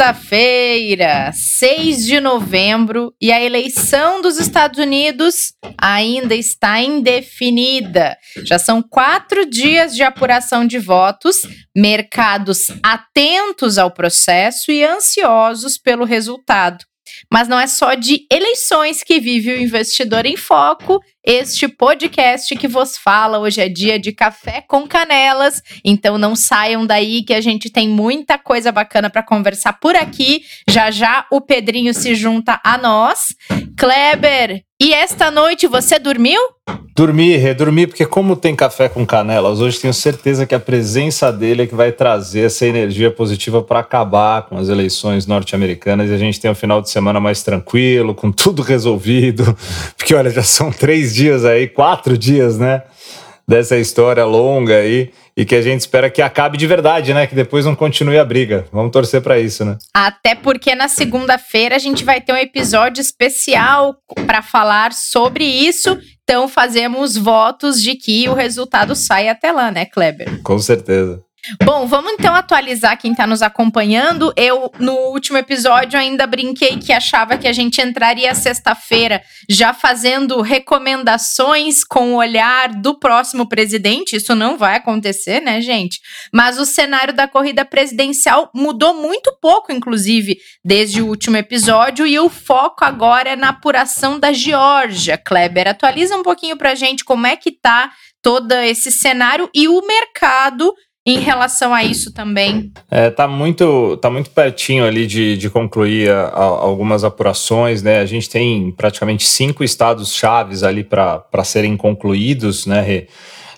sexta-feira, 6 de novembro, e a eleição dos Estados Unidos ainda está indefinida. Já são quatro dias de apuração de votos, mercados atentos ao processo e ansiosos pelo resultado. Mas não é só de eleições que vive o investidor em foco. Este podcast que vos fala hoje é dia de café com canelas, então não saiam daí que a gente tem muita coisa bacana para conversar por aqui. Já já o Pedrinho se junta a nós. Kleber, e esta noite você dormiu? Dormi, redormi, porque como tem café com canelas, hoje tenho certeza que a presença dele é que vai trazer essa energia positiva para acabar com as eleições norte-americanas e a gente tem um final de semana mais tranquilo, com tudo resolvido. Porque, olha, já são três dias aí, quatro dias, né? Dessa história longa aí e que a gente espera que acabe de verdade, né? Que depois não continue a briga. Vamos torcer para isso, né? Até porque na segunda-feira a gente vai ter um episódio especial para falar sobre isso. Então fazemos votos de que o resultado saia até lá, né, Kleber? Com certeza. Bom, vamos então atualizar quem está nos acompanhando. Eu, no último episódio, ainda brinquei que achava que a gente entraria sexta-feira já fazendo recomendações com o olhar do próximo presidente. Isso não vai acontecer, né, gente? Mas o cenário da corrida presidencial mudou muito pouco, inclusive, desde o último episódio, e o foco agora é na apuração da Geórgia. Kleber, atualiza um pouquinho pra gente como é que tá todo esse cenário e o mercado em relação a isso também? É, tá muito, tá muito pertinho ali de, de concluir a, a, algumas apurações, né? A gente tem praticamente cinco estados chaves ali para serem concluídos, né?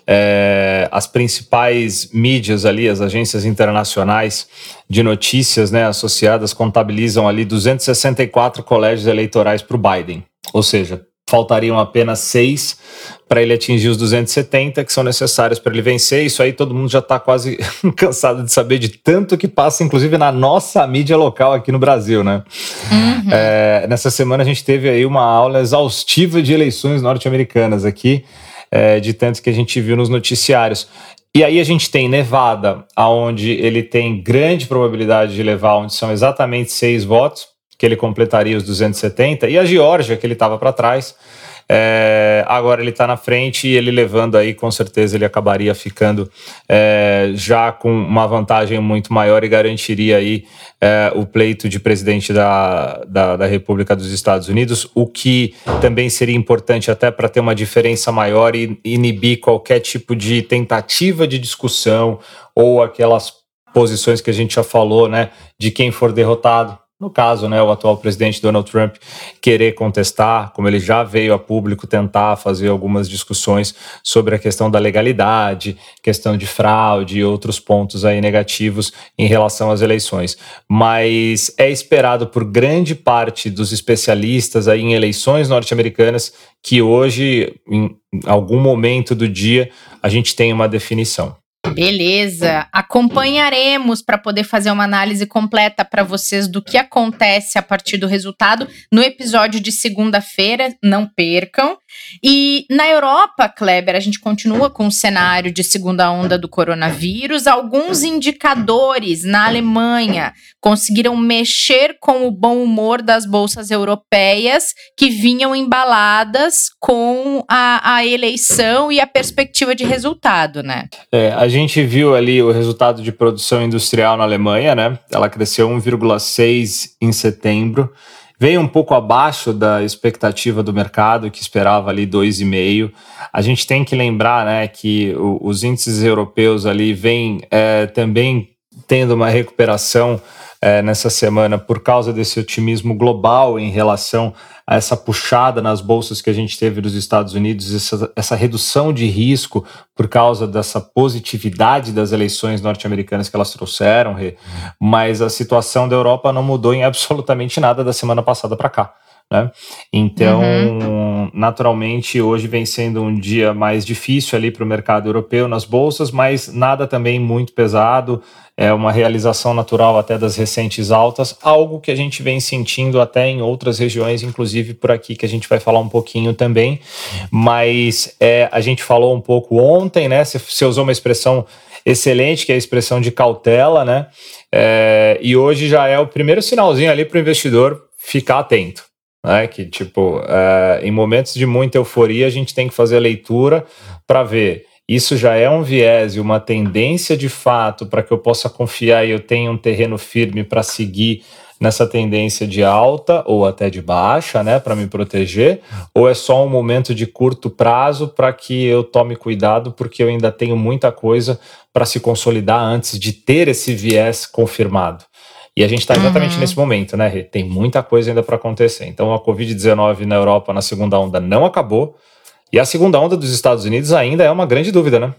É, as principais mídias ali, as agências internacionais de notícias né, associadas contabilizam ali 264 colégios eleitorais para o Biden. Ou seja, faltariam apenas seis para ele atingir os 270 que são necessários para ele vencer. Isso aí todo mundo já está quase cansado de saber de tanto que passa, inclusive na nossa mídia local aqui no Brasil, né? Uhum. É, nessa semana a gente teve aí uma aula exaustiva de eleições norte-americanas aqui, é, de tanto que a gente viu nos noticiários. E aí a gente tem Nevada, aonde ele tem grande probabilidade de levar, onde são exatamente seis votos que ele completaria os 270, e a Geórgia, que ele estava para trás. É, agora ele está na frente e ele levando aí, com certeza ele acabaria ficando é, já com uma vantagem muito maior e garantiria aí é, o pleito de presidente da, da, da, República dos Estados Unidos, o que também seria importante até para ter uma diferença maior e inibir qualquer tipo de tentativa de discussão ou aquelas posições que a gente já falou, né, de quem for derrotado no caso, né, o atual presidente Donald Trump querer contestar, como ele já veio a público tentar fazer algumas discussões sobre a questão da legalidade, questão de fraude e outros pontos aí negativos em relação às eleições. Mas é esperado por grande parte dos especialistas aí em eleições norte-americanas que hoje, em algum momento do dia, a gente tenha uma definição. Beleza. Acompanharemos para poder fazer uma análise completa para vocês do que acontece a partir do resultado no episódio de segunda-feira. Não percam. E na Europa, Kleber, a gente continua com o cenário de segunda onda do coronavírus. Alguns indicadores na Alemanha conseguiram mexer com o bom humor das bolsas europeias que vinham embaladas com a, a eleição e a perspectiva de resultado, né? É, a gente viu ali o resultado de produção industrial na Alemanha, né? Ela cresceu 1,6 em setembro veio um pouco abaixo da expectativa do mercado, que esperava ali 2,5. A gente tem que lembrar né, que os índices europeus ali vêm é, também tendo uma recuperação é, nessa semana por causa desse otimismo global em relação a essa puxada nas bolsas que a gente teve nos Estados Unidos, essa, essa redução de risco por causa dessa positividade das eleições norte-americanas que elas trouxeram, mas a situação da Europa não mudou em absolutamente nada da semana passada para cá. Né? Então, uhum. naturalmente, hoje vem sendo um dia mais difícil ali para o mercado europeu nas bolsas, mas nada também muito pesado. É uma realização natural até das recentes altas, algo que a gente vem sentindo até em outras regiões, inclusive por aqui, que a gente vai falar um pouquinho também. Mas é, a gente falou um pouco ontem, né? Você usou uma expressão excelente, que é a expressão de cautela, né? É, e hoje já é o primeiro sinalzinho ali para o investidor ficar atento né? Que, tipo, é, em momentos de muita euforia, a gente tem que fazer a leitura para ver. Isso já é um viés e uma tendência de fato para que eu possa confiar e eu tenha um terreno firme para seguir nessa tendência de alta ou até de baixa, né, para me proteger, ou é só um momento de curto prazo para que eu tome cuidado porque eu ainda tenho muita coisa para se consolidar antes de ter esse viés confirmado. E a gente está exatamente uhum. nesse momento, né? Tem muita coisa ainda para acontecer. Então a Covid-19 na Europa na segunda onda não acabou. E a segunda onda dos Estados Unidos ainda é uma grande dúvida, né?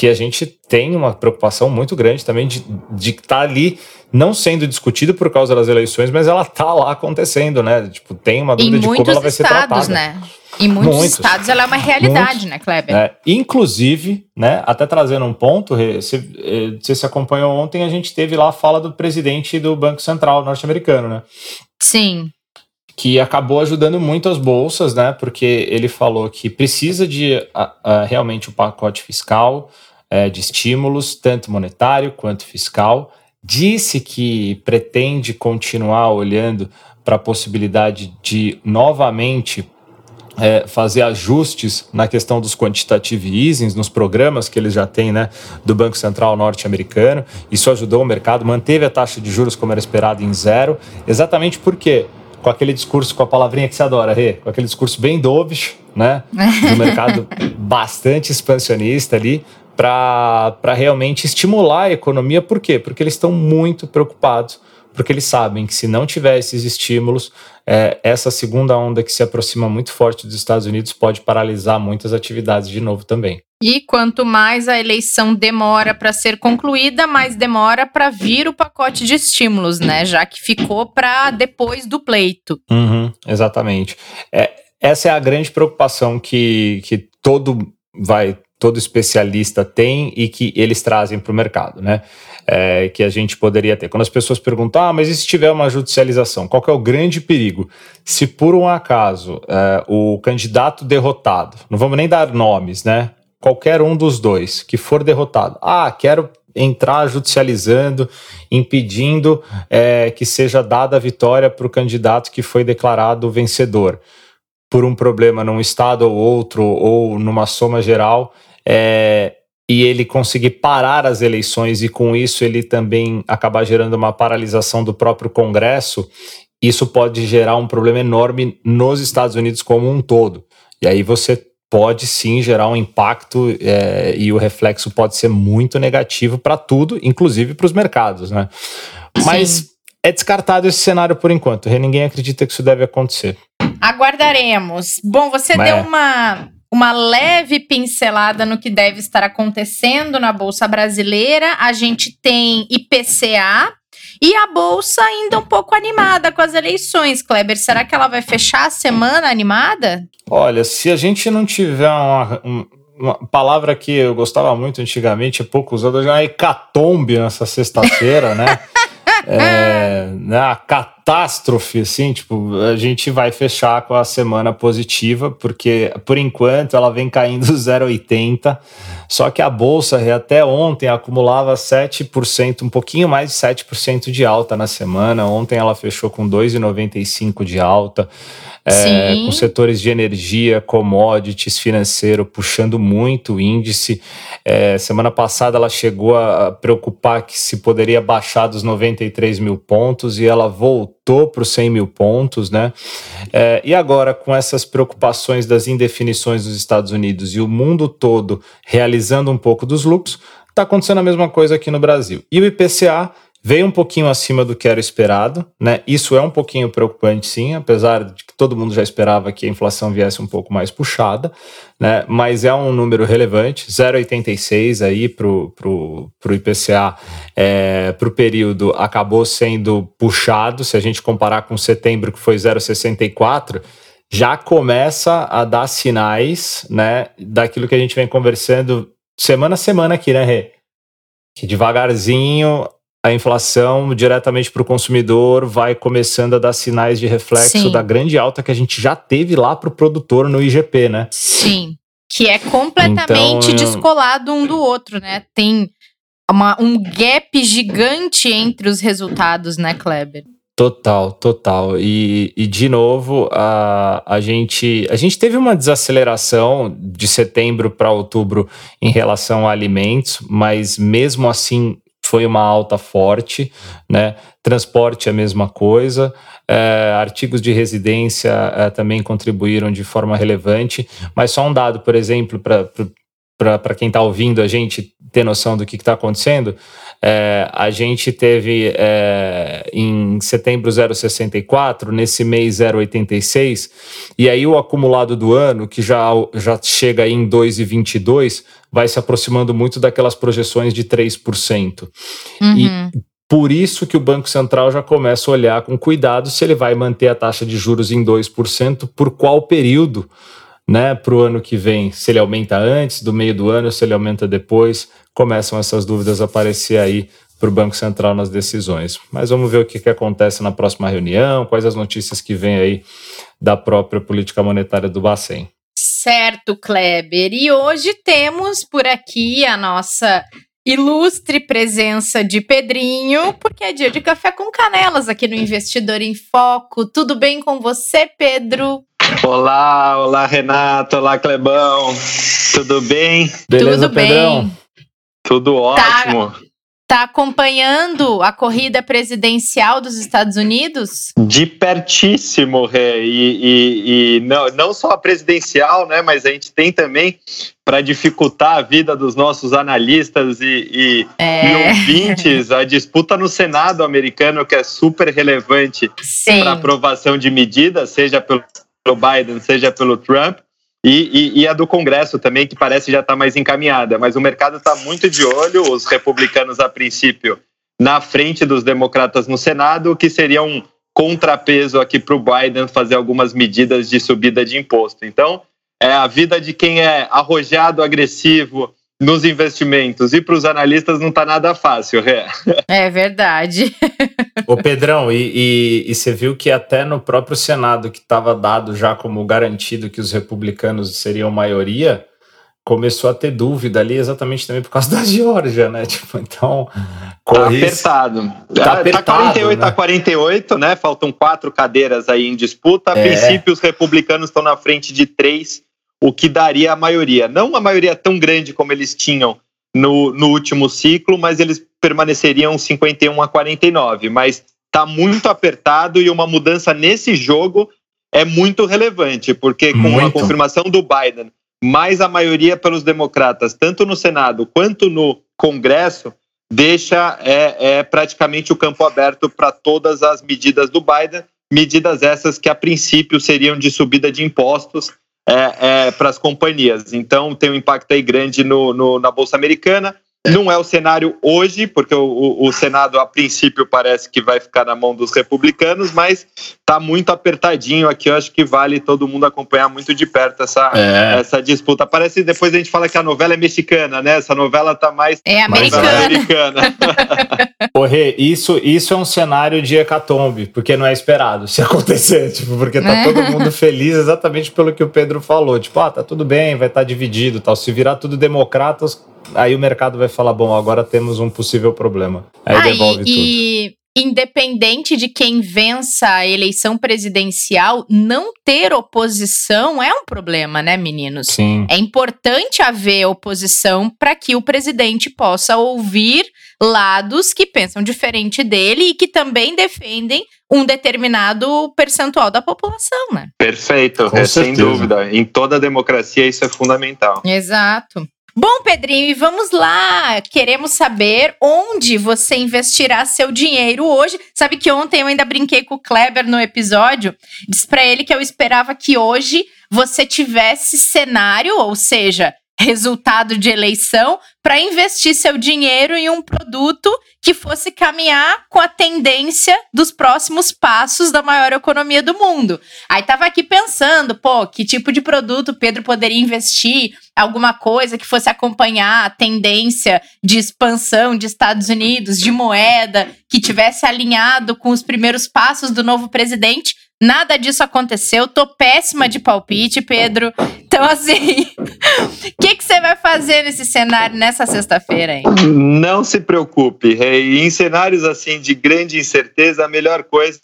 Que a gente tem uma preocupação muito grande também de estar tá ali não sendo discutido por causa das eleições, mas ela tá lá acontecendo, né? Tipo, tem uma dúvida de como ela vai ser tratada. Né? Em muitos, muitos, estados ela é uma realidade, muitos, né, Kleber? É, inclusive, né, até trazendo um ponto, você, eh, você se acompanhou ontem, a gente teve lá a fala do presidente do Banco Central norte-americano, né? Sim. Que acabou ajudando muito as bolsas, né? Porque ele falou que precisa de a, a, realmente o um pacote fiscal, é, de estímulos, tanto monetário quanto fiscal. Disse que pretende continuar olhando para a possibilidade de novamente é, fazer ajustes na questão dos quantitative easings, nos programas que eles já têm né, do Banco Central norte-americano. Isso ajudou o mercado, manteve a taxa de juros como era esperado em zero, exatamente porque com aquele discurso, com a palavrinha que você adora, Rê, com aquele discurso bem dovish, né, do mercado bastante expansionista ali, para realmente estimular a economia. Por quê? Porque eles estão muito preocupados porque eles sabem que se não tiver esses estímulos, é, essa segunda onda que se aproxima muito forte dos Estados Unidos pode paralisar muitas atividades de novo também. E quanto mais a eleição demora para ser concluída, mais demora para vir o pacote de estímulos, né? Já que ficou para depois do pleito. Uhum, exatamente. É, essa é a grande preocupação que, que todo vai todo especialista tem e que eles trazem para o mercado, né? É, que a gente poderia ter. Quando as pessoas perguntam, ah, mas e se tiver uma judicialização? Qual é o grande perigo? Se por um acaso é, o candidato derrotado, não vamos nem dar nomes, né? Qualquer um dos dois que for derrotado, ah, quero entrar judicializando, impedindo é, que seja dada a vitória para o candidato que foi declarado vencedor por um problema num estado ou outro ou numa soma geral, é, e ele conseguir parar as eleições e com isso ele também acabar gerando uma paralisação do próprio Congresso, isso pode gerar um problema enorme nos Estados Unidos como um todo. E aí você pode sim gerar um impacto é, e o reflexo pode ser muito negativo para tudo, inclusive para os mercados, né? Sim. Mas é descartado esse cenário por enquanto. Ninguém acredita que isso deve acontecer. Aguardaremos. Bom, você Mas... deu uma uma leve pincelada no que deve estar acontecendo na Bolsa Brasileira. A gente tem IPCA e a Bolsa ainda um pouco animada com as eleições. Kleber, será que ela vai fechar a semana animada? Olha, se a gente não tiver uma, uma palavra que eu gostava muito antigamente, é pouco usada, já é hecatombe nessa sexta-feira, né? é, né, a catástrofe, assim, tipo, a gente vai fechar com a semana positiva, porque por enquanto ela vem caindo 0,80, só que a bolsa até ontem acumulava 7%, um pouquinho mais de 7% de alta na semana. Ontem ela fechou com 2,95 de alta é, com setores de energia, commodities, financeiro puxando muito o índice. É, semana passada ela chegou a preocupar que se poderia baixar dos 93 mil pontos e ela voltou para os 100 mil pontos, né? É, e agora, com essas preocupações das indefinições dos Estados Unidos e o mundo todo realizando um pouco dos lucros, está acontecendo a mesma coisa aqui no Brasil. E o IPCA veio um pouquinho acima do que era esperado, né? Isso é um pouquinho preocupante, sim, apesar de que todo mundo já esperava que a inflação viesse um pouco mais puxada, né? Mas é um número relevante, 0,86 aí para o IPCA é, para o período acabou sendo puxado. Se a gente comparar com setembro, que foi 0,64 já começa a dar sinais, né, daquilo que a gente vem conversando semana a semana aqui, né, Rê? Que devagarzinho a inflação diretamente para o consumidor vai começando a dar sinais de reflexo Sim. da grande alta que a gente já teve lá para o produtor no IGP, né? Sim, que é completamente então, descolado um do outro, né? Tem uma, um gap gigante entre os resultados, né, Kleber? Total, total. E, e de novo, a, a, gente, a gente teve uma desaceleração de setembro para outubro em relação a alimentos, mas mesmo assim foi uma alta forte, né? Transporte é a mesma coisa, é, artigos de residência é, também contribuíram de forma relevante, mas só um dado, por exemplo, para quem está ouvindo a gente ter noção do que está acontecendo, é, a gente teve é, em setembro 0,64, nesse mês 0,86, e aí o acumulado do ano, que já, já chega em 2,22, vai se aproximando muito daquelas projeções de 3%. Uhum. E por isso que o Banco Central já começa a olhar com cuidado se ele vai manter a taxa de juros em 2%, por qual período né, para o ano que vem, se ele aumenta antes, do meio do ano, se ele aumenta depois começam essas dúvidas a aparecer aí para o Banco Central nas decisões. Mas vamos ver o que, que acontece na próxima reunião, quais as notícias que vêm aí da própria política monetária do Bacen. Certo, Kleber. E hoje temos por aqui a nossa ilustre presença de Pedrinho, porque é dia de café com canelas aqui no Investidor em Foco. Tudo bem com você, Pedro? Olá, olá, Renato, olá, Clebão. Tudo bem? Beleza, Tudo Pedrão? Bem. Tudo ótimo. Tá, tá acompanhando a corrida presidencial dos Estados Unidos? De pertíssimo, Rê. E, e, e, não, não só a presidencial, né? Mas a gente tem também para dificultar a vida dos nossos analistas e, e, é. e, ouvintes, a disputa no Senado americano, que é super relevante para aprovação de medidas, seja pelo Biden, seja pelo Trump. E, e, e, a do Congresso também, que parece já estar tá mais encaminhada. Mas o mercado está muito de olho, os republicanos, a princípio, na frente dos democratas no Senado, o que seria um contrapeso aqui para o Biden fazer algumas medidas de subida de imposto. Então, é a vida de quem é arrojado, agressivo, nos investimentos e para os analistas não está nada fácil, Ré. É verdade. Ô Pedrão, e, e, e, você viu que até no próprio Senado, que estava dado já como garantido que os republicanos seriam maioria, começou a ter dúvida ali exatamente também por causa da Geórgia, né? Tipo, então. Tá apertado. Tá, tá apertado. Tá 48 né? a 48, né? Faltam quatro cadeiras aí em disputa. A é. princípio, os republicanos estão na frente de três o que daria a maioria. Não uma maioria tão grande como eles tinham no, no último ciclo, mas eles permaneceriam 51 a 49. Mas está muito apertado e uma mudança nesse jogo é muito relevante, porque com muito. a confirmação do Biden, mais a maioria pelos democratas, tanto no Senado quanto no Congresso, deixa é, é praticamente o campo aberto para todas as medidas do Biden, medidas essas que a princípio seriam de subida de impostos, é, é, para as companhias. Então, tem um impacto aí grande no, no, na Bolsa Americana. Não é o cenário hoje, porque o, o, Senado, a princípio, parece que vai ficar na mão dos republicanos, mas está muito apertadinho aqui. Eu acho que vale todo mundo acompanhar muito de perto essa, é. essa disputa. Parece depois a gente fala que a novela é mexicana, né? Essa novela está mais, é americana. americana. Isso, isso é um cenário de hecatombe, porque não é esperado se acontecer, tipo, porque tá é. todo mundo feliz exatamente pelo que o Pedro falou. Tipo, ah, tá tudo bem, vai estar tá dividido tal. Se virar tudo democratas, aí o mercado vai falar: bom, agora temos um possível problema. Aí ah, devolve e, tudo. independente de quem vença a eleição presidencial, não ter oposição é um problema, né, meninos? Sim. É importante haver oposição para que o presidente possa ouvir lados que pensam diferente dele e que também defendem um determinado percentual da população, né? Perfeito, é, sem dúvida. Em toda democracia isso é fundamental. Exato. Bom, Pedrinho, e vamos lá. Queremos saber onde você investirá seu dinheiro hoje. Sabe que ontem eu ainda brinquei com o Kleber no episódio. Disse para ele que eu esperava que hoje você tivesse cenário, ou seja, resultado de eleição para investir seu dinheiro em um produto que fosse caminhar com a tendência dos próximos passos da maior economia do mundo. Aí tava aqui pensando, pô, que tipo de produto Pedro poderia investir, alguma coisa que fosse acompanhar a tendência de expansão de Estados Unidos, de moeda, que tivesse alinhado com os primeiros passos do novo presidente. Nada disso aconteceu. Tô péssima de palpite, Pedro. Então, assim, o que, você vai fazer nesse cenário nessa sexta-feira? Não se preocupe. Em cenários assim de grande incerteza, a melhor coisa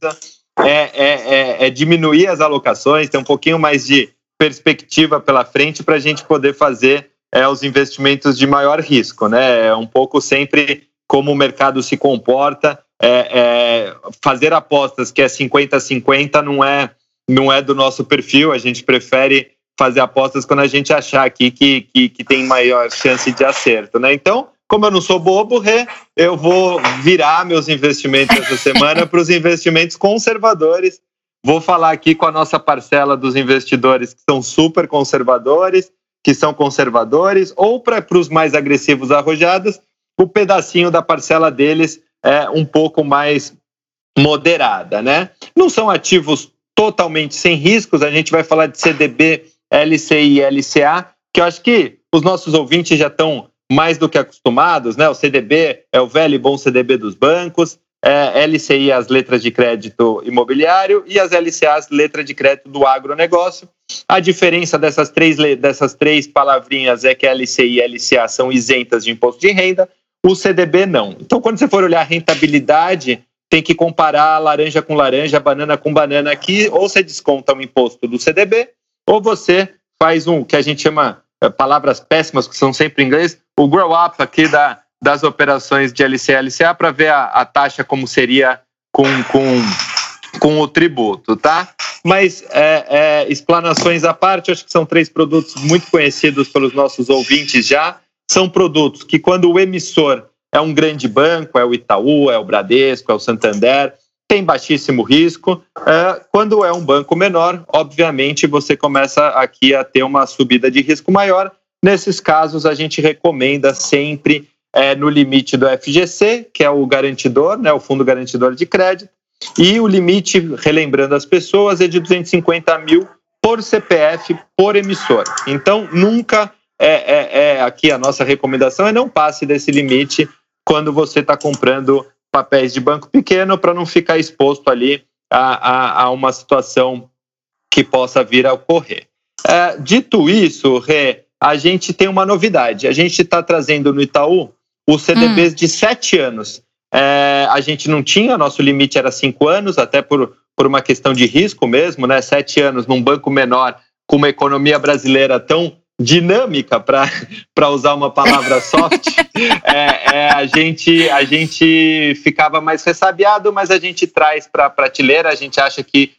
é, é, é, é diminuir as alocações, ter um pouquinho mais de perspectiva pela frente para a gente poder fazer é, os investimentos de maior risco, né? É um pouco sempre como o mercado se comporta é, é, fazer apostas que é 50-50 não é, não é do nosso perfil, a gente prefere fazer apostas quando a gente achar aqui que, que, que tem maior chance de acerto, né? Então, como eu não sou bobo, Rê, eu vou virar meus investimentos essa semana para os investimentos conservadores. Vou falar aqui com a nossa parcela dos investidores que são super conservadores, que são conservadores, ou para os mais agressivos arrojados, o pedacinho da parcela deles é, um pouco mais moderada, né? Não são ativos totalmente sem riscos, a gente vai falar de CDB, LCI e LCA, que eu acho que os nossos ouvintes já estão mais do que acostumados, né? O CDB é o velho e bom CDB dos bancos, é, LCI as letras de crédito imobiliário e as LCA as letras de crédito do agronegócio. A diferença dessas três, dessas três palavrinhas é que LCI e LCA são isentas de imposto de renda, o CDB não. Então, quando você for olhar a rentabilidade, tem que comparar laranja com laranja, banana com banana aqui, ou você desconta o imposto do CDB, ou você faz um que a gente chama é, palavras péssimas, que são sempre em inglês, o grow up aqui da, das operações de LCA e LCA para ver a, a, taxa como seria com, com, com o tributo, tá? Mas é, é, explanações à parte, acho que são três produtos muito conhecidos pelos nossos ouvintes já são produtos que, quando o emissor é um grande banco, é o Itaú, é o Bradesco, é o Santander, tem baixíssimo risco. É, quando é um banco menor, obviamente você começa aqui a ter uma subida de risco maior. Nesses casos, a gente recomenda sempre é, no limite do FGC, que é o garantidor, né, o Fundo Garantidor de Crédito, e o limite, relembrando as pessoas, é de 250 mil por CPF por emissor. Então, nunca é, é, é, aqui a nossa recomendação é não passe desse limite quando você está comprando papéis de banco pequeno para não ficar exposto ali a, a, a, uma situação que possa vir a ocorrer. É, dito isso, Rê, a gente tem uma novidade. A gente está trazendo no Itaú os CDBs hum. de sete anos. É, a gente não tinha, nosso limite era cinco anos, até por, por uma questão de risco mesmo, né? Sete anos num banco menor, com uma economia brasileira tão dinâmica, para usar uma palavra soft, é, é, a, gente, a gente ficava mais ressabiado, mas a gente traz para a prateleira, a gente acha que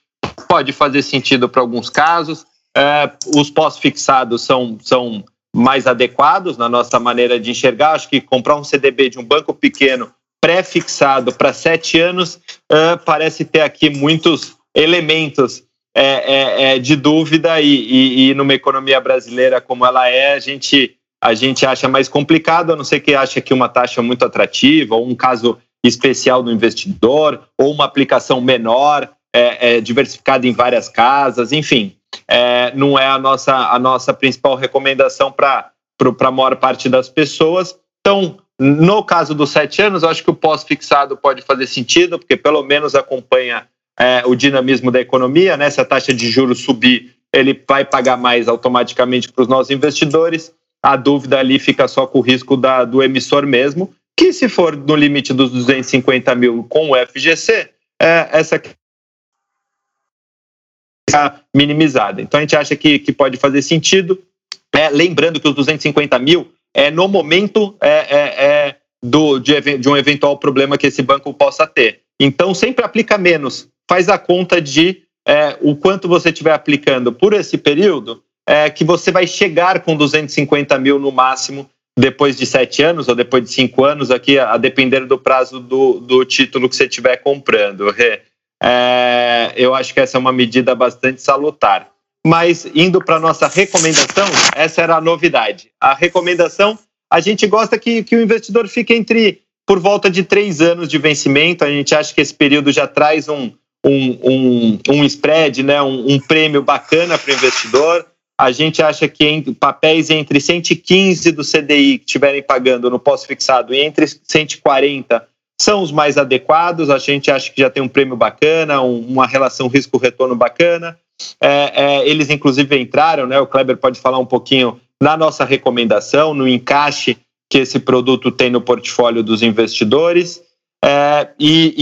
pode fazer sentido para alguns casos. É, os pós-fixados são, são mais adequados na nossa maneira de enxergar. Acho que comprar um CDB de um banco pequeno pré-fixado para sete anos é, parece ter aqui muitos elementos é, é, é, de dúvida e, e, e, numa economia brasileira como ela é, a gente, a gente acha mais complicado, a não ser que acha que uma taxa muito atrativa, ou um caso especial do investidor, ou uma aplicação menor, é, é diversificada em várias casas, enfim, é, não é a nossa, a nossa principal recomendação para a maior parte das pessoas. Então, no caso dos sete anos, eu acho que o pós-fixado pode fazer sentido, porque pelo menos acompanha é, o dinamismo da economia, né? Se a taxa de juros subir, ele vai pagar mais automaticamente para os nossos investidores. A dúvida ali fica só com o risco da, do emissor mesmo, que se for no limite dos 250 mil com o FGC, é, essa minimizada. Então a gente acha que, que pode fazer sentido. É, lembrando que os 250 mil é no momento é, é, é do, de, de um eventual problema que esse banco possa ter. Então sempre aplica menos faz a conta de é, o quanto você estiver aplicando por esse período, é, que você vai chegar com 250 mil no máximo depois de sete anos ou depois de cinco anos, aqui a depender do prazo do, do título que você estiver comprando. É, eu acho que essa é uma medida bastante salutar. Mas indo para nossa recomendação, essa era a novidade. A recomendação, a gente gosta que, que o investidor fique entre por volta de três anos de vencimento. A gente acha que esse período já traz um, um, um, um spread, né, um, um prêmio bacana para o investidor. A gente acha que em papéis entre 115 do CDI que estiverem pagando no pós-fixado e entre 140 são os mais adequados. A gente acha que já tem um prêmio bacana, um, uma relação risco-retorno bacana. É, é, eles, inclusive, entraram, né? O Kleber pode falar um pouquinho na nossa recomendação, no encaixe que esse produto tem no portfólio dos investidores. É, e,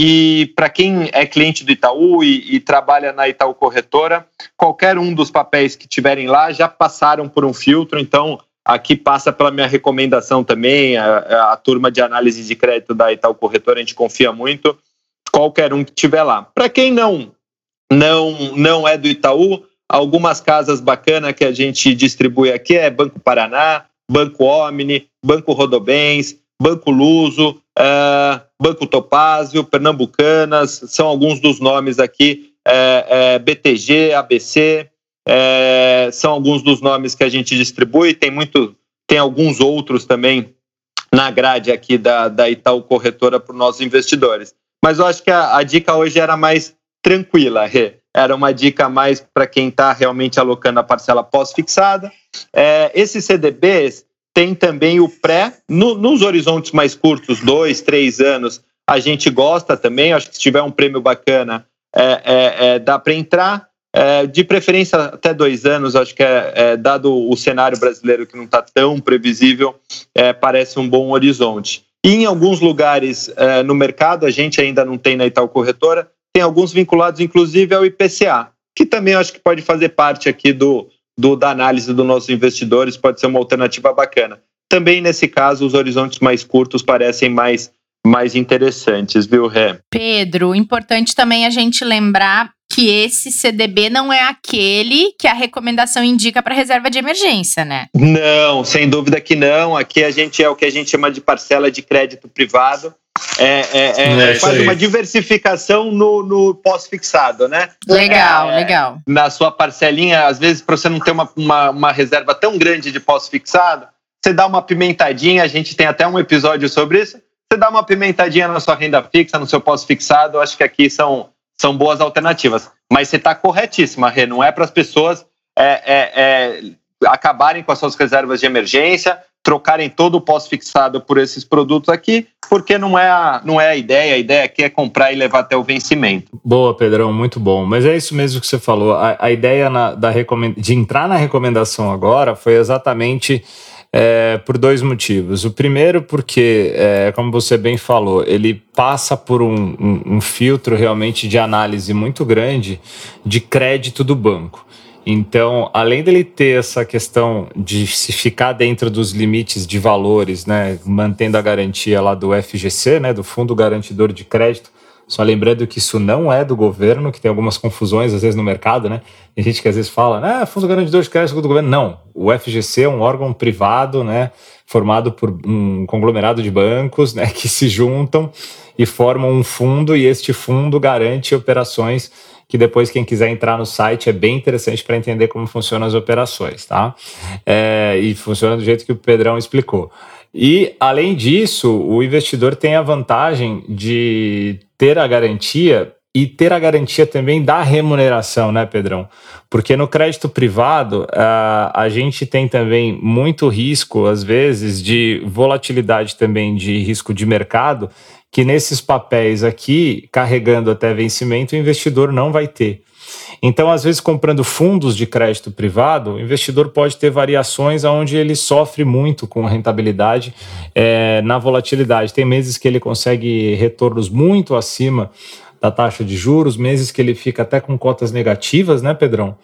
e para quem é cliente do Itaú e, e, trabalha na Itaú Corretora, qualquer um dos papéis que tiverem lá já passaram por um filtro, então aqui passa pela minha recomendação também, a, a turma de análise de crédito da Itaú Corretora, a gente confia muito, qualquer um que tiver lá. Para quem não, não, não é do Itaú, algumas casas bacanas que a gente distribui aqui é Banco Paraná, Banco Omni, Banco Rodobens, Banco Luso, uh, Banco Topázio, Pernambucanas, são alguns dos nomes aqui, é, é, BTG, ABC, é, são alguns dos nomes que a gente distribui, tem muito, tem alguns outros também na grade aqui da, da Itaú Corretora para os nossos investidores. Mas eu acho que a, a dica hoje era mais tranquila, Rê. Era uma dica mais para quem está realmente alocando a parcela pós-fixada. Esses CDBs, tem também o pré, no, nos horizontes mais curtos, dois, três anos, a gente gosta também. Acho que se tiver um prêmio bacana, é, é, é dá para entrar. É, de preferência até dois anos, acho que é, é dado o cenário brasileiro que não está tão previsível, é, parece um bom horizonte. E em alguns lugares no mercado, a gente ainda não tem na Itaú Corretora, tem alguns vinculados inclusive ao IPCA, que também acho que pode fazer parte aqui do, do, da análise dos nossos investidores pode ser uma alternativa bacana. Também nesse caso, os horizontes mais curtos parecem mais, mais interessantes, viu, Ré? Pedro, importante também a gente lembrar que esse CDB não é aquele que a recomendação indica para reserva de emergência, né? Não, sem dúvida que não. Aqui a gente é o que a gente chama de parcela de crédito privado. É, é, é, é quase uma diversificação no, no pós-fixado, né? Legal, é, legal. Na sua parcelinha, às vezes, para você não ter uma, uma, uma reserva tão grande de pós-fixado, você dá uma pimentadinha, a gente tem até um episódio sobre isso. Você dá uma pimentadinha na sua renda fixa, no seu pós-fixado, acho que aqui são, são boas alternativas. Mas você está corretíssima, Rê, não é para as pessoas é, é, é, acabarem com as suas reservas de emergência, trocarem todo o pós-fixado por esses produtos aqui, porque não é, a, não é a ideia. A ideia aqui é comprar e levar até o vencimento. Boa, Pedrão, muito bom. Mas é isso mesmo que você falou. A, a ideia na, da de entrar na recomendação agora foi exatamente é, por dois motivos. O primeiro, porque, é, como você bem falou, ele passa por um, um, um filtro realmente de análise muito grande de crédito do banco. Então, além dele ter essa questão de se ficar dentro dos limites de valores, né, mantendo a garantia lá do FGC, né, do Fundo Garantidor de Crédito, só lembrando que isso não é do governo, que tem algumas confusões às vezes no mercado, né? Tem gente que às vezes fala, ah, Fundo Garantidor de Crédito do governo. Não, o FGC é um órgão privado, né, formado por um conglomerado de bancos, né, que se juntam e formam um fundo e este fundo garante operações que depois quem quiser entrar no site é bem interessante para entender como funcionam as operações, tá? É, e funciona do jeito que o Pedrão explicou. E, além disso, o investidor tem a vantagem de ter a garantia e ter a garantia também da remuneração, né, Pedrão? Porque no crédito privado, a, a gente tem também muito risco, às vezes, de volatilidade também de risco de mercado, que nesses papéis aqui, carregando até vencimento, o investidor não vai ter. Então, às vezes, comprando fundos de crédito privado, o investidor pode ter variações onde ele sofre muito com rentabilidade é, na volatilidade. Tem meses que ele consegue retornos muito acima da taxa de juros, meses que ele fica até com cotas negativas, né, Pedrão?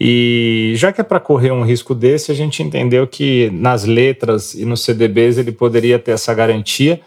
E já que é para correr um risco desse, a gente entendeu que nas letras e nos CDBs ele poderia ter essa garantia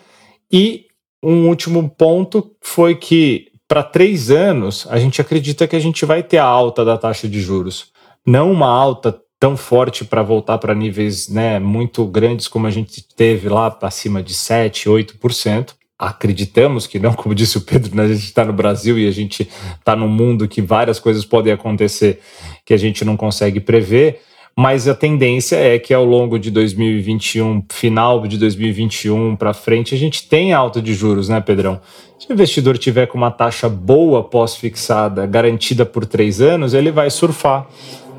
e um último ponto foi que para três anos a gente acredita que a gente vai ter a alta da taxa de juros. Não uma alta tão forte para voltar para níveis né, muito grandes como a gente teve lá acima de 7, 8%. Acreditamos que não, como disse o Pedro, né, a gente está no Brasil e a gente está num mundo que várias coisas podem acontecer que a gente não consegue prever, mas a tendência é que ao longo de 2021, final de 2021 para frente, a gente tem alta de juros, né, Pedrão? Se o investidor tiver com uma taxa boa pós-fixada, garantida por três anos, ele vai surfar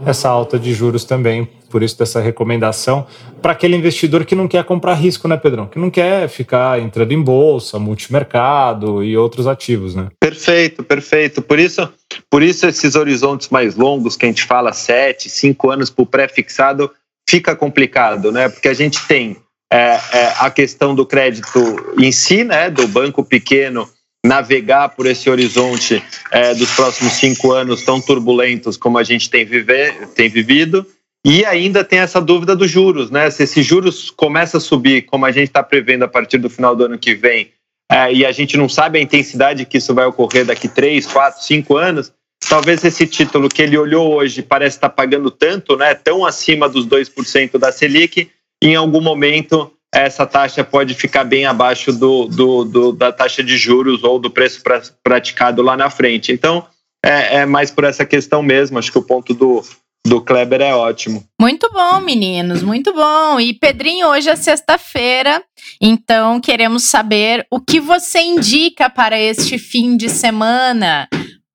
essa alta de juros também. Por isso, dessa recomendação para aquele investidor que não quer comprar risco, né, Pedrão? Que não quer ficar entrando em bolsa, multimercado e outros ativos, né? Perfeito, perfeito. Por isso, por isso esses horizontes mais longos que a gente fala, sete, cinco anos para o pré-fixado, fica complicado, né? Porque a gente tem é, é, a questão do crédito em si, né? Do banco pequeno navegar por esse horizonte é, dos próximos cinco anos tão turbulentos como a gente tem, viver, tem vivido. E ainda tem essa dúvida dos juros, né? Se esses juros começam a subir, como a gente está prevendo a partir do final do ano que vem, é, e a gente não sabe a intensidade que isso vai ocorrer daqui três, quatro, cinco anos, talvez esse título que ele olhou hoje parece estar pagando tanto, né? Tão acima dos 2% da Selic, em algum momento essa taxa pode ficar bem abaixo do, do, do da taxa de juros ou do preço pra, praticado lá na frente. Então, é, é, mais por essa questão mesmo. Acho que o ponto do, do Kleber é ótimo. Muito bom, meninos, muito bom. E Pedrinho, hoje é sexta-feira, então queremos saber o que você indica para este fim de semana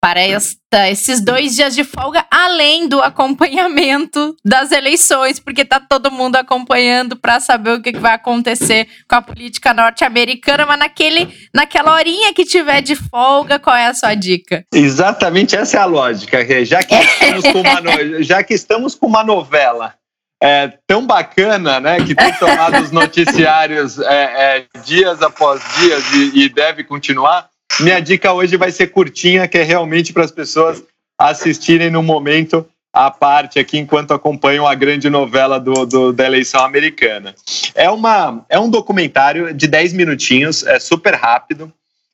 para esta, esses dois dias de folga, além do acompanhamento das eleições, porque está todo mundo acompanhando para saber o que, que, vai acontecer com a política norte-americana, mas naquele, naquela horinha que tiver de folga, qual é a sua dica? Exatamente essa é a lógica, já que estamos com uma, já que estamos com uma novela é, tão bacana, né, que tem tomado os noticiários é, é, dias após dias e, e deve continuar, minha dica hoje vai ser curtinha, que é realmente para as pessoas assistirem no momento a parte aqui enquanto acompanham a grande novela do, do, da eleição americana. É, uma, é um documentário de 10 minutinhos, é super rápido.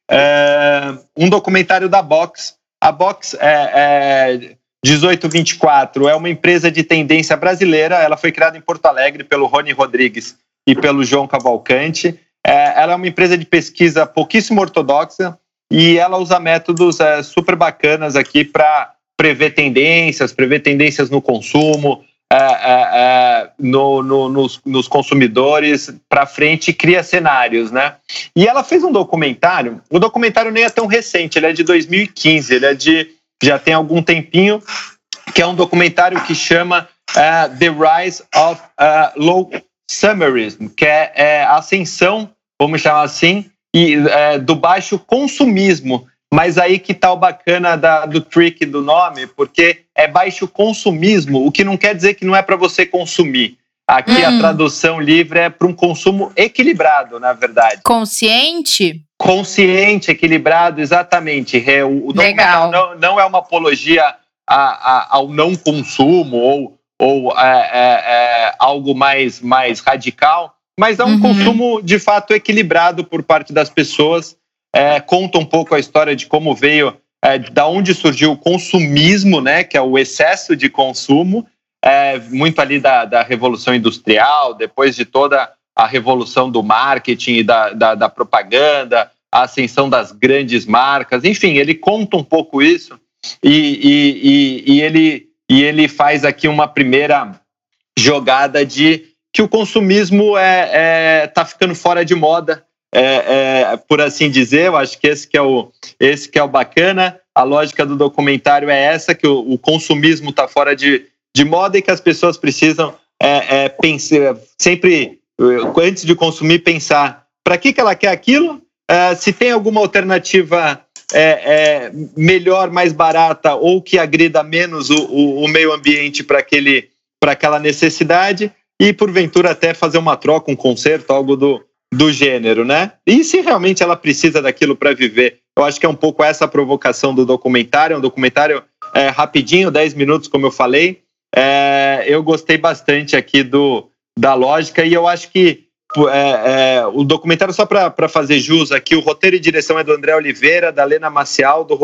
É um documentário da Box. A Box é, é 1824 é uma empresa de tendência brasileira. Ela foi criada em Porto Alegre pelo Rony Rodrigues e pelo João Cavalcante. É, ela é uma empresa de pesquisa pouquíssimo ortodoxa e ela usa métodos é, super bacanas aqui para prever tendências, prever tendências no consumo, é, é, é no, no, nos, nos, consumidores para frente cria cenários, né? E ela fez um documentário. O documentário nem é tão recente, ele é de 2015, ele é de já tem algum tempinho, que é um documentário que chama uh, The Rise of uh, Low Summarism, que é, é a ascensão, vamos chamar assim, e, é, do baixo consumismo. Mas aí que tá o bacana da, do trick do nome, porque é baixo consumismo, o que não quer dizer que não é para você consumir. Aqui a hum. tradução livre é para um consumo equilibrado, na verdade. Consciente? Consciente, equilibrado, exatamente. É, o, o Legal. Não, não, é uma apologia a, a, ao não consumo ou, ou é, é, é algo mais, mais radical, mas é um uhum. consumo de fato equilibrado por parte das pessoas. É, conta um pouco a história de como veio, é, da onde surgiu o consumismo, né, que é o excesso de consumo, é, muito ali da, da Revolução Industrial, depois de toda a revolução do marketing e da, da, da propaganda, a ascensão das grandes marcas, enfim, ele conta um pouco isso e, e, e, e ele, e ele faz aqui uma primeira jogada de que o consumismo é, é tá ficando fora de moda, é, é, por assim dizer. Eu acho que esse que é o esse que é o bacana. A lógica do documentário é essa que o, o consumismo está fora de, de moda e que as pessoas precisam é, é pensar sempre antes de consumir pensar para que que ela quer aquilo, é, se tem alguma alternativa é, melhor, mais barata ou que agrida menos o, o, o meio ambiente para aquele para aquela necessidade e porventura até fazer uma troca, um conserto, algo do, do gênero, né? E se realmente ela precisa daquilo para viver? Eu acho que é um pouco essa a provocação do documentário. É um documentário é, rapidinho, 10 minutos, como eu falei. É, eu gostei bastante aqui do, da lógica e eu acho que é, é, o documentário, só para fazer jus aqui, o roteiro e direção é do André Oliveira, da Lena Maciel, do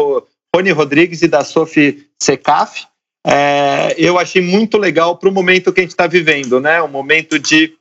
Rony Rodrigues e da Sophie Secaf. É, eu achei muito legal para o momento que a gente está vivendo, né? Um momento de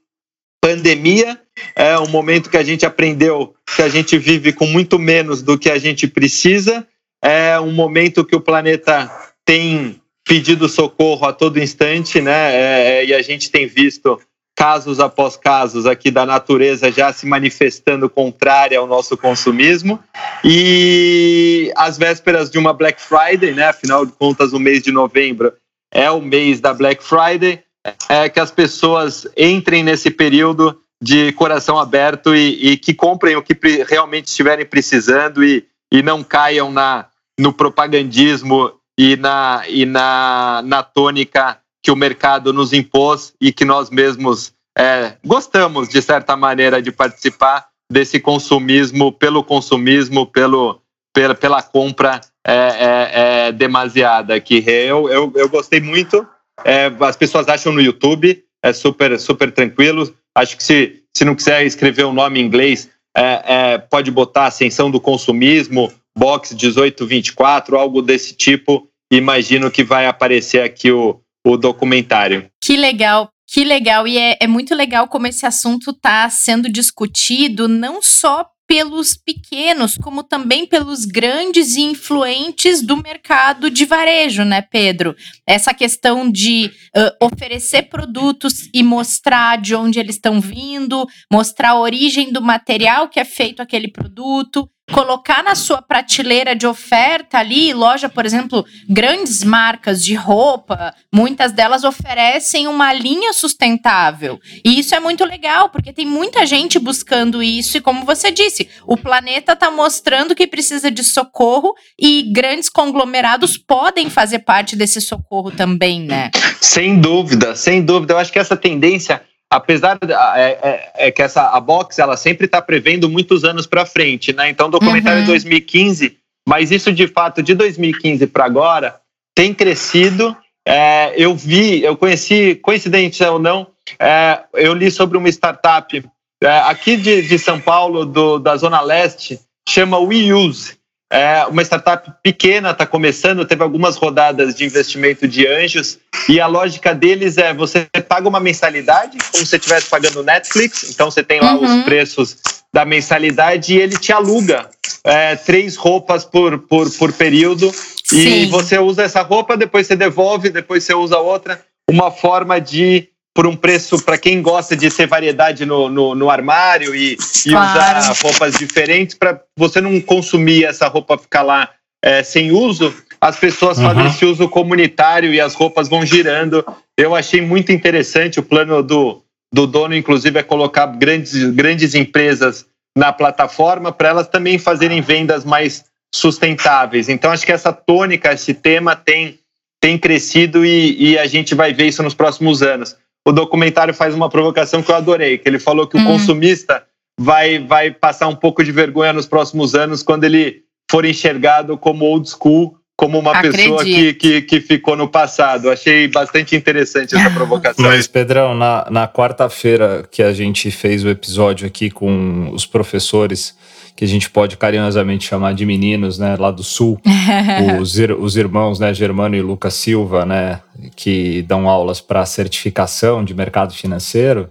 pandemia, é um momento que a gente aprendeu que a gente vive com muito menos do que a gente precisa, é um momento que o planeta tem pedido socorro a todo instante, né? É, e a gente tem visto casos após casos aqui da natureza já se manifestando contrária ao nosso consumismo. E às vésperas de uma Black Friday, né? Afinal de contas, o mês de novembro é o mês da Black Friday, é que as pessoas entrem nesse período de coração aberto e, e que comprem o que realmente estiverem precisando e, e não caiam na, no propagandismo e na, e na, na tônica que o mercado nos impôs e que nós mesmos é, gostamos, de certa maneira, de participar desse consumismo, pelo consumismo, pelo, pela, pela compra é, é, é demasiada. Que eu, eu, eu gostei muito. É, as pessoas acham no YouTube, é super, super tranquilo. Acho que se, se não quiser escrever o um nome em inglês, é, pode botar Ascensão do Consumismo, Box 1824, algo desse tipo. Imagino que vai aparecer aqui o, o documentário. Que legal. Que legal, e é, é muito legal como esse assunto está sendo discutido, não só pelos pequenos, como também pelos grandes e influentes do mercado de varejo, né, Pedro? Essa questão de uh, oferecer produtos e mostrar de onde eles estão vindo, mostrar a origem do material que é feito aquele produto, colocar na sua prateleira de oferta ali, loja, por exemplo, grandes marcas de roupa, muitas delas oferecem uma linha sustentável. E isso é muito legal, porque tem muita gente buscando isso e como você disse, o planeta está mostrando que precisa de socorro e grandes conglomerados podem fazer parte desse socorro também, né? Sem dúvida, sem dúvida. Eu acho que essa tendência apesar de, é, é, é, que essa a box ela sempre está prevendo muitos anos para frente, né? Então, documentário uhum. 2015, mas isso de fato de 2015 para agora tem crescido. É, eu vi, eu conheci, coincidência ou não, é, eu li sobre uma startup é, aqui de, de São Paulo, do, da Zona Leste, chama WeUse. É uma startup pequena, está começando, teve algumas rodadas de investimento de anjos, e a lógica deles é você paga uma mensalidade, como se você estivesse pagando Netflix, então você tem lá uhum. os preços da mensalidade e ele te aluga é, três roupas por, por, por período, Sim. e você usa essa roupa, depois você devolve, depois você usa outra. Uma forma de por um preço para quem gosta de ter variedade no, no, no armário e, e claro. usar roupas diferentes, para você não consumir essa roupa ficar lá é, sem uso, as pessoas uhum. fazem esse uso comunitário e as roupas vão girando. Eu achei muito interessante o plano do, do dono, inclusive, é colocar grandes, grandes empresas na plataforma para elas também fazerem vendas mais sustentáveis. Então, acho que essa tônica, esse tema tem, tem crescido e, e a gente vai ver isso nos próximos anos o documentário faz uma provocação que eu adorei, que ele falou que hum. o consumista vai, vai passar um pouco de vergonha nos próximos anos quando ele for enxergado como old school, como uma Acredito. pessoa que, que, que, ficou no passado. Achei bastante interessante essa provocação. Mas, Pedrão, na, na quarta-feira que a gente fez o episódio aqui com os professores que a gente pode carinhosamente chamar de meninos, né, lá do sul, os, os irmãos, né, Germano e Lucas Silva, né, que dão aulas para certificação de mercado financeiro.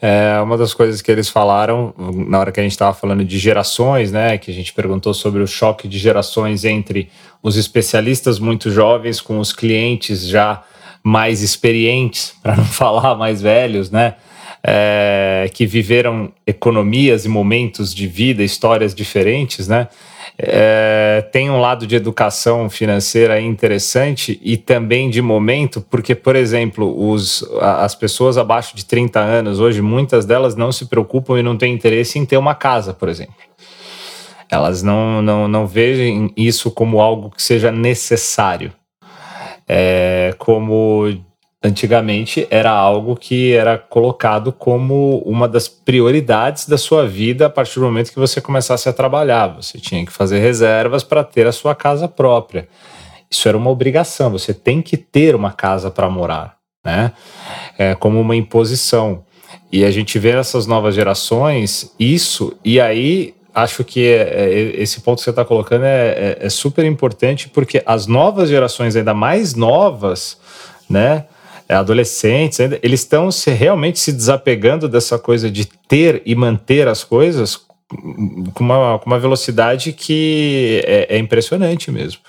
É, uma das coisas que eles falaram na hora que a gente estava falando de gerações, né, que a gente perguntou sobre o choque de gerações entre os especialistas muito jovens com os clientes já mais experientes, para não falar mais velhos, né? É, que viveram economias e momentos de vida, histórias diferentes, né? É, tem um lado de educação financeira interessante e também de momento, porque, por exemplo, os, as pessoas abaixo de 30 anos, hoje, muitas delas não se preocupam e não têm interesse em ter uma casa, por exemplo. Elas não, não, não veem isso como algo que seja necessário. É, como antigamente era algo que era colocado como uma das prioridades da sua vida a partir do momento que você começasse a trabalhar. Você tinha que fazer reservas para ter a sua casa própria. Isso era uma obrigação, você tem que ter uma casa para morar, né? É como uma imposição. E a gente vê nessas novas gerações isso, e aí acho que é, é, esse ponto que você está colocando é, é, é, super importante porque as novas gerações, ainda mais novas, né, adolescentes, eles estão se, realmente se desapegando dessa coisa de ter e manter as coisas com uma, com uma velocidade que é, é, impressionante mesmo.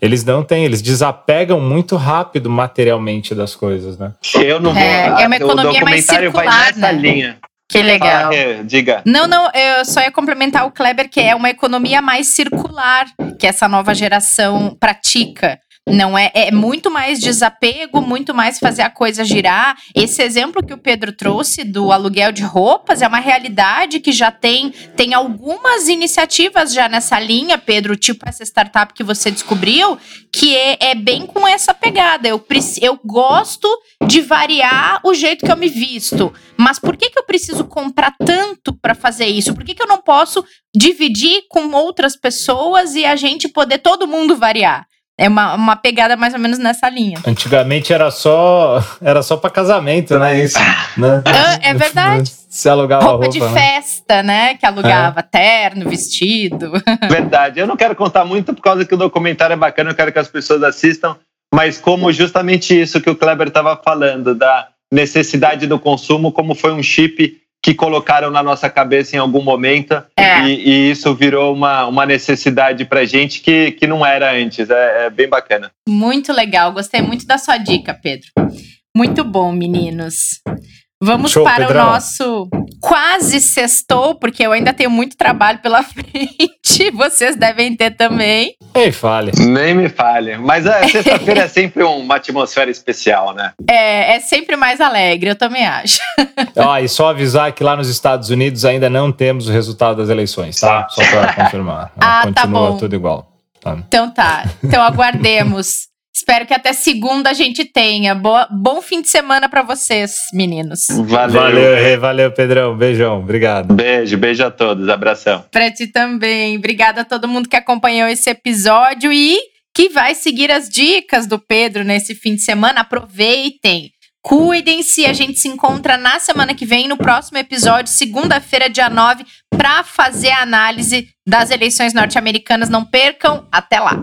Eles não têm, eles desapegam muito rápido materialmente das coisas, né? Eu não vou. É, é uma economia mais circular, vai nessa né? linha. Que legal. Ah, diga. Não, não, eu só ia complementar o Kleber, que é uma economia mais circular que essa nova geração pratica. Não é, é muito mais desapego, muito mais fazer a coisa girar. Esse exemplo que o Pedro trouxe do aluguel de roupas é uma realidade que já tem tem algumas iniciativas já nessa linha, Pedro, tipo essa startup que você descobriu, que é, é bem com essa pegada. Eu, eu gosto de variar o jeito que eu me visto, mas por que, que eu preciso comprar tanto para fazer isso? Por que, que eu não posso dividir com outras pessoas e a gente poder todo mundo variar? É uma, uma pegada mais ou menos nessa linha. Antigamente era só era só para casamento, né? Isso, né? É, é verdade. Se alugava roupa, roupa de né? festa, né? Que alugava é. terno, vestido. Verdade. Eu não quero contar muito por causa que o documentário é bacana, eu quero que as pessoas assistam, mas como justamente isso que o Kleber estava falando, da necessidade do consumo, como foi um chip que colocaram na nossa cabeça em algum momento é. e, e, isso virou uma, uma necessidade para gente que, que não era antes. É, é bem bacana. Muito legal, gostei muito da sua dica, Pedro. Muito bom, meninos. Vamos Show, para Pedrão. o nosso quase sextou, porque eu ainda tenho muito trabalho pela frente. Vocês devem ter também. Nem fale. Nem me fale. Mas a sexta-feira é sempre uma atmosfera especial, né? É, é sempre mais alegre, eu também acho. Ó, e só avisar que lá nos Estados Unidos ainda não temos o resultado das eleições, tá? Só para confirmar. ah, tá Continua tá bom. tudo igual. Tá. Então tá. Então aguardemos. Espero que até segunda a gente tenha. Boa, bom fim de semana para vocês, meninos. Valeu. Valeu, valeu, Pedrão. Beijão. Obrigado. Beijo, beijo a todos. Abração. Pra ti também. Obrigada a todo mundo que acompanhou esse episódio e que vai seguir as dicas do Pedro nesse fim de semana. Aproveitem. Cuidem-se, a gente se encontra na semana que vem, no próximo episódio, segunda-feira, dia 9, para fazer a análise das eleições norte-americanas. Não percam, até lá!